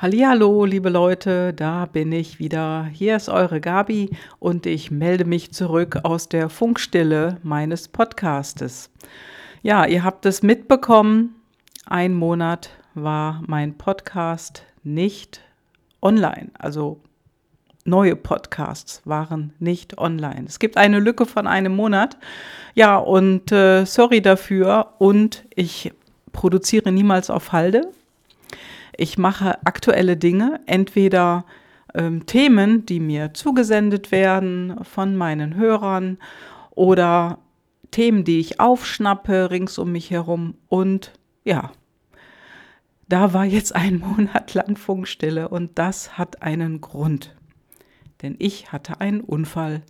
Hallo, liebe Leute, da bin ich wieder. Hier ist eure Gabi und ich melde mich zurück aus der Funkstille meines Podcastes. Ja, ihr habt es mitbekommen, ein Monat war mein Podcast nicht online, also neue Podcasts waren nicht online. Es gibt eine Lücke von einem Monat. Ja, und äh, sorry dafür. Und ich produziere niemals auf Halde. Ich mache aktuelle Dinge, entweder ähm, Themen, die mir zugesendet werden von meinen Hörern oder Themen, die ich aufschnappe rings um mich herum. Und ja, da war jetzt ein Monat lang Funkstille und das hat einen Grund. Denn ich hatte einen Unfall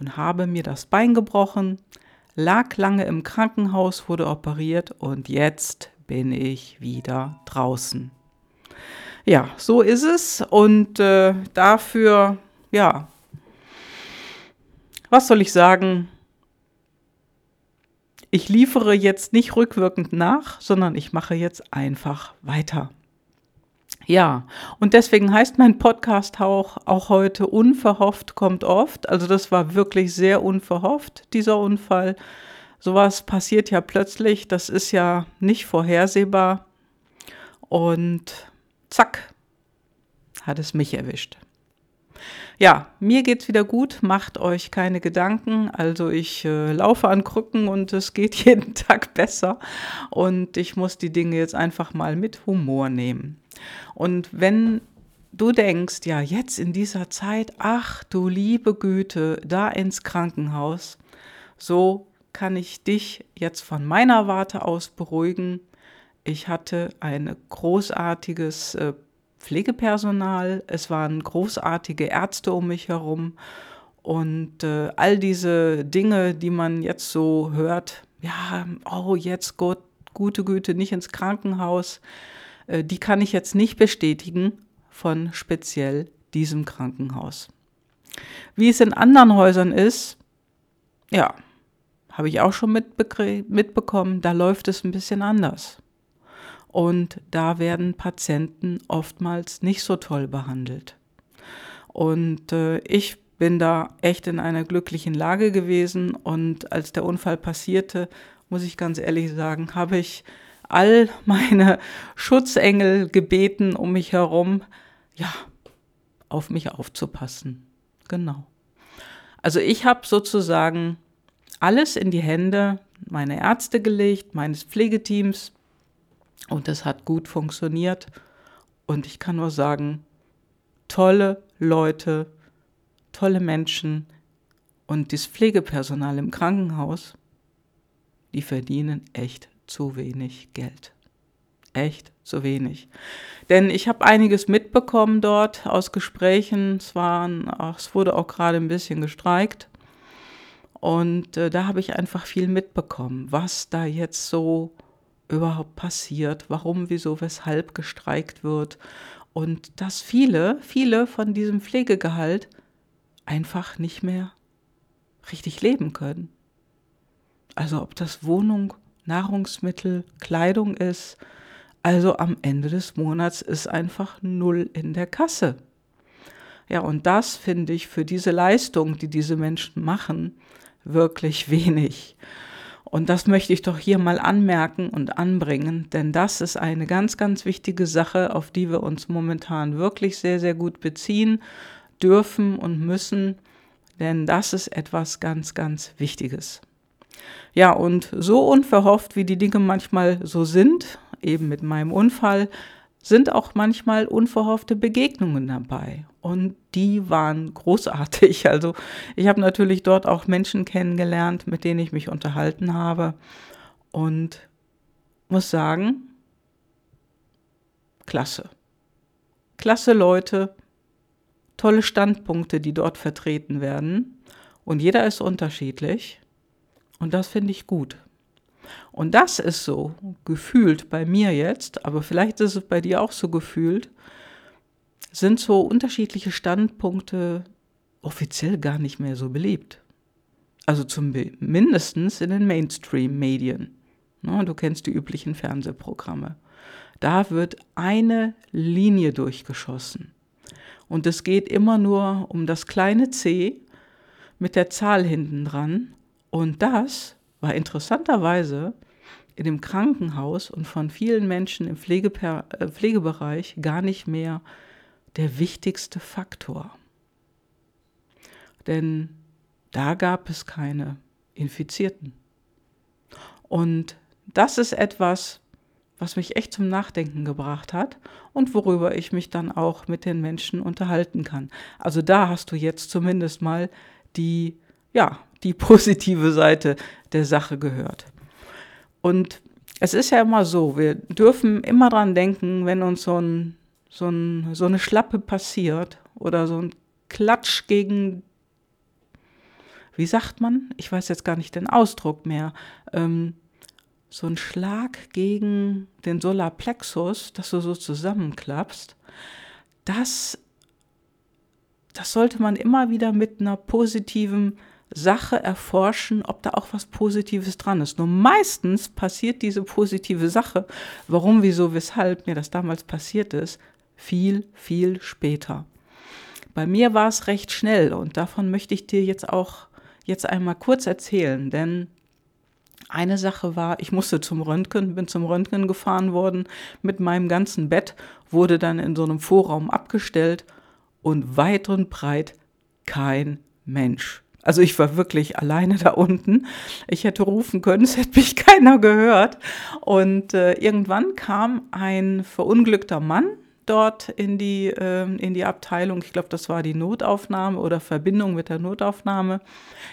und habe mir das Bein gebrochen, lag lange im Krankenhaus, wurde operiert und jetzt bin ich wieder draußen. Ja, so ist es. Und äh, dafür, ja, was soll ich sagen? Ich liefere jetzt nicht rückwirkend nach, sondern ich mache jetzt einfach weiter. Ja, und deswegen heißt mein Podcast auch, auch heute Unverhofft kommt oft. Also das war wirklich sehr unverhofft, dieser Unfall. Sowas passiert ja plötzlich, das ist ja nicht vorhersehbar. Und zack, hat es mich erwischt. Ja, mir geht's wieder gut, macht euch keine Gedanken. Also ich äh, laufe an Krücken und es geht jeden Tag besser und ich muss die Dinge jetzt einfach mal mit Humor nehmen. Und wenn du denkst, ja, jetzt in dieser Zeit, ach du liebe Güte, da ins Krankenhaus, so kann ich dich jetzt von meiner Warte aus beruhigen. Ich hatte ein großartiges äh, Pflegepersonal, es waren großartige Ärzte um mich herum und äh, all diese Dinge, die man jetzt so hört, ja, oh, jetzt Gott, gute Güte, nicht ins Krankenhaus, äh, die kann ich jetzt nicht bestätigen von speziell diesem Krankenhaus. Wie es in anderen Häusern ist, ja, habe ich auch schon mitbekommen, da läuft es ein bisschen anders. Und da werden Patienten oftmals nicht so toll behandelt. Und äh, ich bin da echt in einer glücklichen Lage gewesen. Und als der Unfall passierte, muss ich ganz ehrlich sagen, habe ich all meine Schutzengel gebeten um mich herum, ja, auf mich aufzupassen. Genau. Also ich habe sozusagen alles in die Hände meiner Ärzte gelegt, meines Pflegeteams, und das hat gut funktioniert. Und ich kann nur sagen, tolle Leute, tolle Menschen und das Pflegepersonal im Krankenhaus, die verdienen echt zu wenig Geld. Echt zu wenig. Denn ich habe einiges mitbekommen dort aus Gesprächen. Es, waren, ach, es wurde auch gerade ein bisschen gestreikt. Und äh, da habe ich einfach viel mitbekommen, was da jetzt so überhaupt passiert, warum, wieso, weshalb gestreikt wird und dass viele, viele von diesem Pflegegehalt einfach nicht mehr richtig leben können. Also ob das Wohnung, Nahrungsmittel, Kleidung ist, also am Ende des Monats ist einfach null in der Kasse. Ja, und das finde ich für diese Leistung, die diese Menschen machen, wirklich wenig. Und das möchte ich doch hier mal anmerken und anbringen, denn das ist eine ganz, ganz wichtige Sache, auf die wir uns momentan wirklich sehr, sehr gut beziehen dürfen und müssen, denn das ist etwas ganz, ganz Wichtiges. Ja, und so unverhofft, wie die Dinge manchmal so sind, eben mit meinem Unfall, sind auch manchmal unverhoffte Begegnungen dabei. Und die waren großartig. Also ich habe natürlich dort auch Menschen kennengelernt, mit denen ich mich unterhalten habe. Und muss sagen, klasse. Klasse Leute, tolle Standpunkte, die dort vertreten werden. Und jeder ist unterschiedlich. Und das finde ich gut. Und das ist so gefühlt bei mir jetzt, aber vielleicht ist es bei dir auch so gefühlt, sind so unterschiedliche Standpunkte offiziell gar nicht mehr so beliebt. Also zumindest in den Mainstream-Medien. Ne, du kennst die üblichen Fernsehprogramme. Da wird eine Linie durchgeschossen. Und es geht immer nur um das kleine c mit der Zahl hinten dran. Und das war interessanterweise in dem Krankenhaus und von vielen Menschen im Pflegeper äh, Pflegebereich gar nicht mehr der wichtigste Faktor. Denn da gab es keine Infizierten. Und das ist etwas, was mich echt zum Nachdenken gebracht hat und worüber ich mich dann auch mit den Menschen unterhalten kann. Also da hast du jetzt zumindest mal die, ja, die positive Seite der Sache gehört. Und es ist ja immer so, wir dürfen immer dran denken, wenn uns so, ein, so, ein, so eine Schlappe passiert oder so ein Klatsch gegen, wie sagt man? Ich weiß jetzt gar nicht den Ausdruck mehr. Ähm, so ein Schlag gegen den Solarplexus, dass du so zusammenklappst, das, das sollte man immer wieder mit einer positiven Sache erforschen, ob da auch was Positives dran ist. Nur meistens passiert diese positive Sache, warum, wieso, weshalb mir das damals passiert ist, viel, viel später. Bei mir war es recht schnell und davon möchte ich dir jetzt auch jetzt einmal kurz erzählen, denn eine Sache war, ich musste zum Röntgen, bin zum Röntgen gefahren worden mit meinem ganzen Bett, wurde dann in so einem Vorraum abgestellt und weit und breit kein Mensch. Also ich war wirklich alleine da unten. Ich hätte rufen können, es hätte mich keiner gehört. Und äh, irgendwann kam ein verunglückter Mann dort in die, äh, in die Abteilung. Ich glaube, das war die Notaufnahme oder Verbindung mit der Notaufnahme.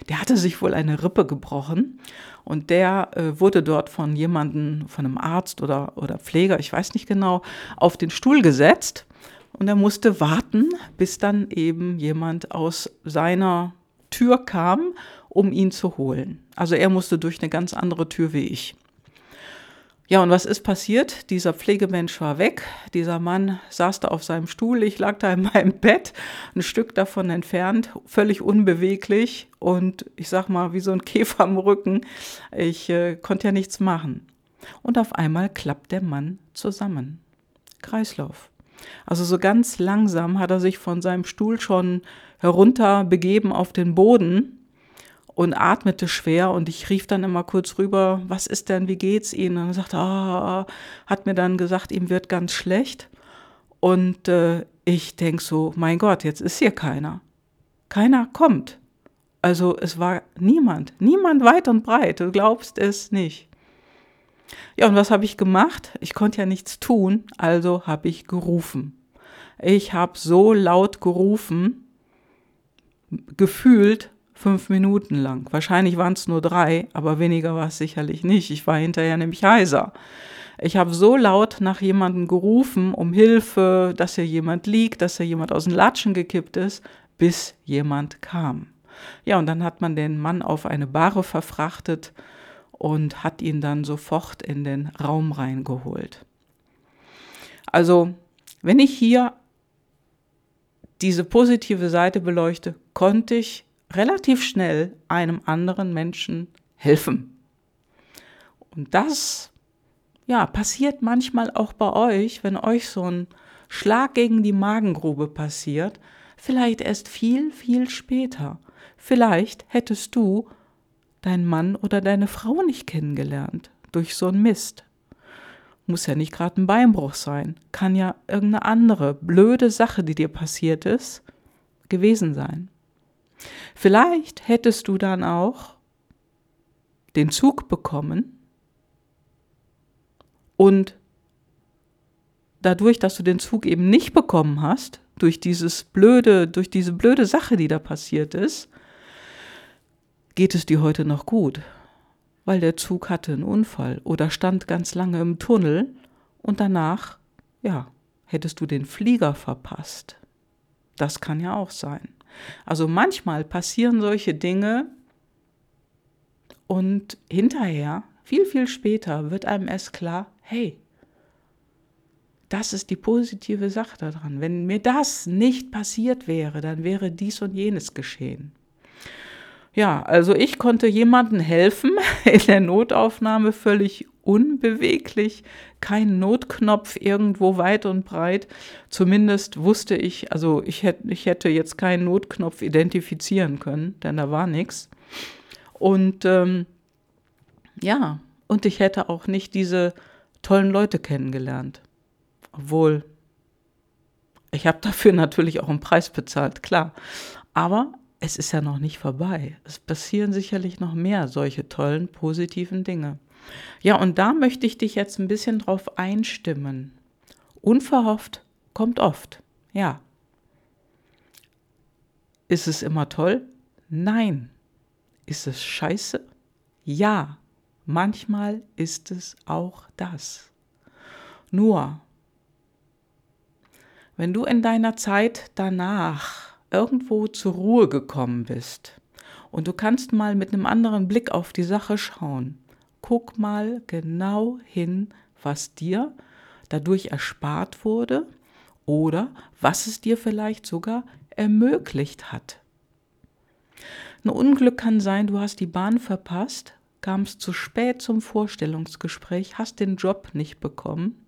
Der hatte sich wohl eine Rippe gebrochen und der äh, wurde dort von jemandem, von einem Arzt oder, oder Pfleger, ich weiß nicht genau, auf den Stuhl gesetzt. Und er musste warten, bis dann eben jemand aus seiner Tür kam, um ihn zu holen. Also er musste durch eine ganz andere Tür wie ich. Ja, und was ist passiert? Dieser Pflegemensch war weg. Dieser Mann saß da auf seinem Stuhl. Ich lag da in meinem Bett, ein Stück davon entfernt, völlig unbeweglich und ich sag mal, wie so ein Käfer am Rücken. Ich äh, konnte ja nichts machen. Und auf einmal klappt der Mann zusammen. Kreislauf. Also so ganz langsam hat er sich von seinem Stuhl schon herunter begeben auf den Boden und atmete schwer und ich rief dann immer kurz rüber, was ist denn, wie geht's Ihnen? Und er sagte, ah, hat mir dann gesagt, ihm wird ganz schlecht. Und äh, ich denke so, mein Gott, jetzt ist hier keiner. Keiner kommt. Also es war niemand, niemand weit und breit, du glaubst es nicht. Ja, und was habe ich gemacht? Ich konnte ja nichts tun, also habe ich gerufen. Ich habe so laut gerufen, gefühlt fünf Minuten lang. Wahrscheinlich waren es nur drei, aber weniger war es sicherlich nicht. Ich war hinterher nämlich heiser. Ich habe so laut nach jemandem gerufen, um Hilfe, dass hier jemand liegt, dass hier jemand aus den Latschen gekippt ist, bis jemand kam. Ja, und dann hat man den Mann auf eine Bahre verfrachtet und hat ihn dann sofort in den Raum reingeholt. Also, wenn ich hier diese positive Seite beleuchte, konnte ich relativ schnell einem anderen Menschen helfen. Und das, ja, passiert manchmal auch bei euch, wenn euch so ein Schlag gegen die Magengrube passiert, vielleicht erst viel, viel später. Vielleicht hättest du deinen Mann oder deine Frau nicht kennengelernt durch so einen Mist. Muss ja nicht gerade ein Beinbruch sein, kann ja irgendeine andere blöde Sache, die dir passiert ist, gewesen sein. Vielleicht hättest du dann auch den Zug bekommen und dadurch, dass du den Zug eben nicht bekommen hast, durch dieses blöde, durch diese blöde Sache, die da passiert ist, geht es dir heute noch gut, weil der Zug hatte einen Unfall oder stand ganz lange im Tunnel und danach, ja, hättest du den Flieger verpasst. Das kann ja auch sein. Also manchmal passieren solche Dinge und hinterher, viel, viel später, wird einem erst klar, hey, das ist die positive Sache daran. Wenn mir das nicht passiert wäre, dann wäre dies und jenes geschehen. Ja, also ich konnte jemandem helfen in der Notaufnahme völlig unbeweglich, kein Notknopf irgendwo weit und breit. Zumindest wusste ich, also ich hätte, ich hätte jetzt keinen Notknopf identifizieren können, denn da war nichts. Und ähm, ja, und ich hätte auch nicht diese tollen Leute kennengelernt. Obwohl, ich habe dafür natürlich auch einen Preis bezahlt, klar. Aber es ist ja noch nicht vorbei. Es passieren sicherlich noch mehr solche tollen, positiven Dinge. Ja, und da möchte ich dich jetzt ein bisschen drauf einstimmen. Unverhofft kommt oft. Ja. Ist es immer toll? Nein. Ist es scheiße? Ja. Manchmal ist es auch das. Nur, wenn du in deiner Zeit danach irgendwo zur Ruhe gekommen bist und du kannst mal mit einem anderen Blick auf die Sache schauen, guck mal genau hin, was dir dadurch erspart wurde oder was es dir vielleicht sogar ermöglicht hat. Ein Unglück kann sein, du hast die Bahn verpasst, kamst zu spät zum Vorstellungsgespräch, hast den Job nicht bekommen.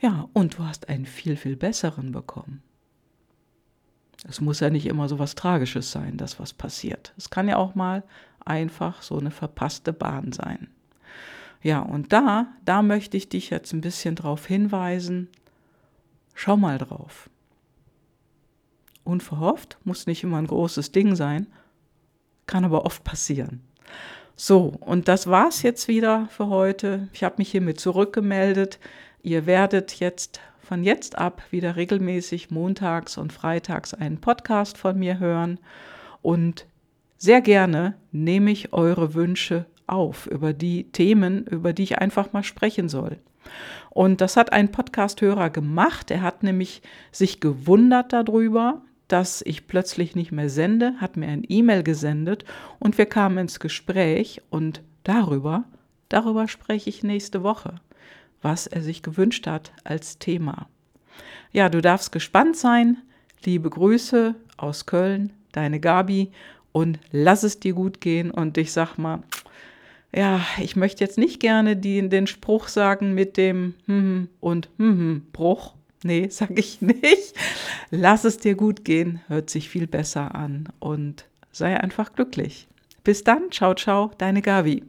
Ja, und du hast einen viel, viel besseren bekommen. Es muss ja nicht immer so was Tragisches sein, dass was passiert. Es kann ja auch mal einfach so eine verpasste Bahn sein. Ja, und da, da möchte ich dich jetzt ein bisschen drauf hinweisen. Schau mal drauf. Unverhofft muss nicht immer ein großes Ding sein, kann aber oft passieren. So, und das war's jetzt wieder für heute. Ich habe mich hiermit zurückgemeldet. Ihr werdet jetzt von jetzt ab wieder regelmäßig montags und freitags einen Podcast von mir hören und sehr gerne nehme ich eure Wünsche auf über die Themen, über die ich einfach mal sprechen soll. Und das hat ein Podcasthörer gemacht. Er hat nämlich sich gewundert darüber, dass ich plötzlich nicht mehr sende, hat mir ein E-Mail gesendet und wir kamen ins Gespräch und darüber, darüber spreche ich nächste Woche, was er sich gewünscht hat als Thema. Ja, du darfst gespannt sein. Liebe Grüße aus Köln, deine Gabi und lass es dir gut gehen und ich sag mal, ja, ich möchte jetzt nicht gerne die, den Spruch sagen mit dem hm und hm Bruch. Nee, sag ich nicht. Lass es dir gut gehen, hört sich viel besser an und sei einfach glücklich. Bis dann, ciao, ciao, deine Gabi.